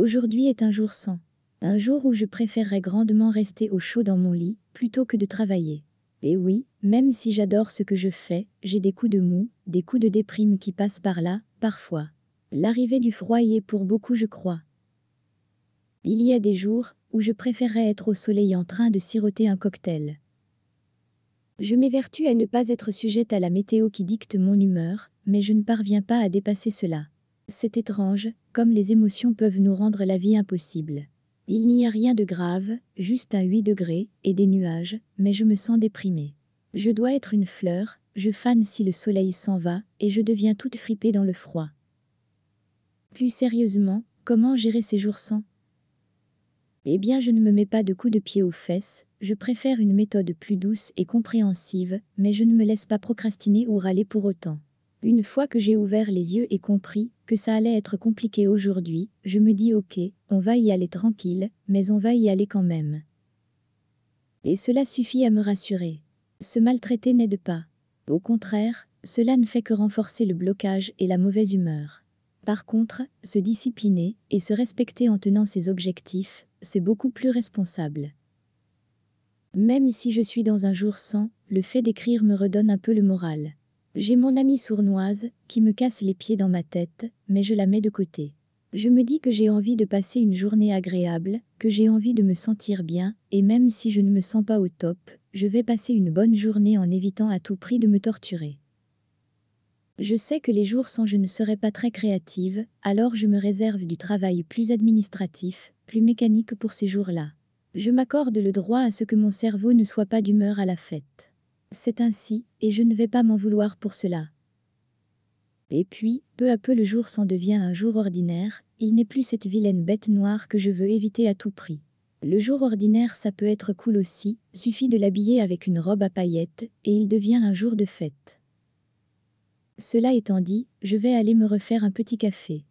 Aujourd'hui est un jour sans. Un jour où je préférerais grandement rester au chaud dans mon lit, plutôt que de travailler. Et oui, même si j'adore ce que je fais, j'ai des coups de mou, des coups de déprime qui passent par là, parfois. L'arrivée du froid y est pour beaucoup je crois. Il y a des jours où je préférerais être au soleil en train de siroter un cocktail. Je m'évertue à ne pas être sujette à la météo qui dicte mon humeur, mais je ne parviens pas à dépasser cela. C'est étrange, comme les émotions peuvent nous rendre la vie impossible. Il n'y a rien de grave, juste un 8 degrés et des nuages, mais je me sens déprimée. Je dois être une fleur, je fane si le soleil s'en va, et je deviens toute fripée dans le froid. Plus sérieusement, comment gérer ces jours sans? Eh bien je ne me mets pas de coups de pied aux fesses, je préfère une méthode plus douce et compréhensive, mais je ne me laisse pas procrastiner ou râler pour autant. Une fois que j'ai ouvert les yeux et compris ça allait être compliqué aujourd'hui, je me dis ok, on va y aller tranquille, mais on va y aller quand même. Et cela suffit à me rassurer. Se maltraiter n'aide pas. Au contraire, cela ne fait que renforcer le blocage et la mauvaise humeur. Par contre, se discipliner et se respecter en tenant ses objectifs, c'est beaucoup plus responsable. Même si je suis dans un jour sans, le fait d'écrire me redonne un peu le moral. J'ai mon amie sournoise qui me casse les pieds dans ma tête, mais je la mets de côté. Je me dis que j'ai envie de passer une journée agréable, que j'ai envie de me sentir bien, et même si je ne me sens pas au top, je vais passer une bonne journée en évitant à tout prix de me torturer. Je sais que les jours sans je ne serai pas très créative, alors je me réserve du travail plus administratif, plus mécanique pour ces jours-là. Je m'accorde le droit à ce que mon cerveau ne soit pas d'humeur à la fête. C'est ainsi, et je ne vais pas m'en vouloir pour cela. Et puis, peu à peu le jour s'en devient un jour ordinaire, il n'est plus cette vilaine bête noire que je veux éviter à tout prix. Le jour ordinaire ça peut être cool aussi, suffit de l'habiller avec une robe à paillettes, et il devient un jour de fête. Cela étant dit, je vais aller me refaire un petit café.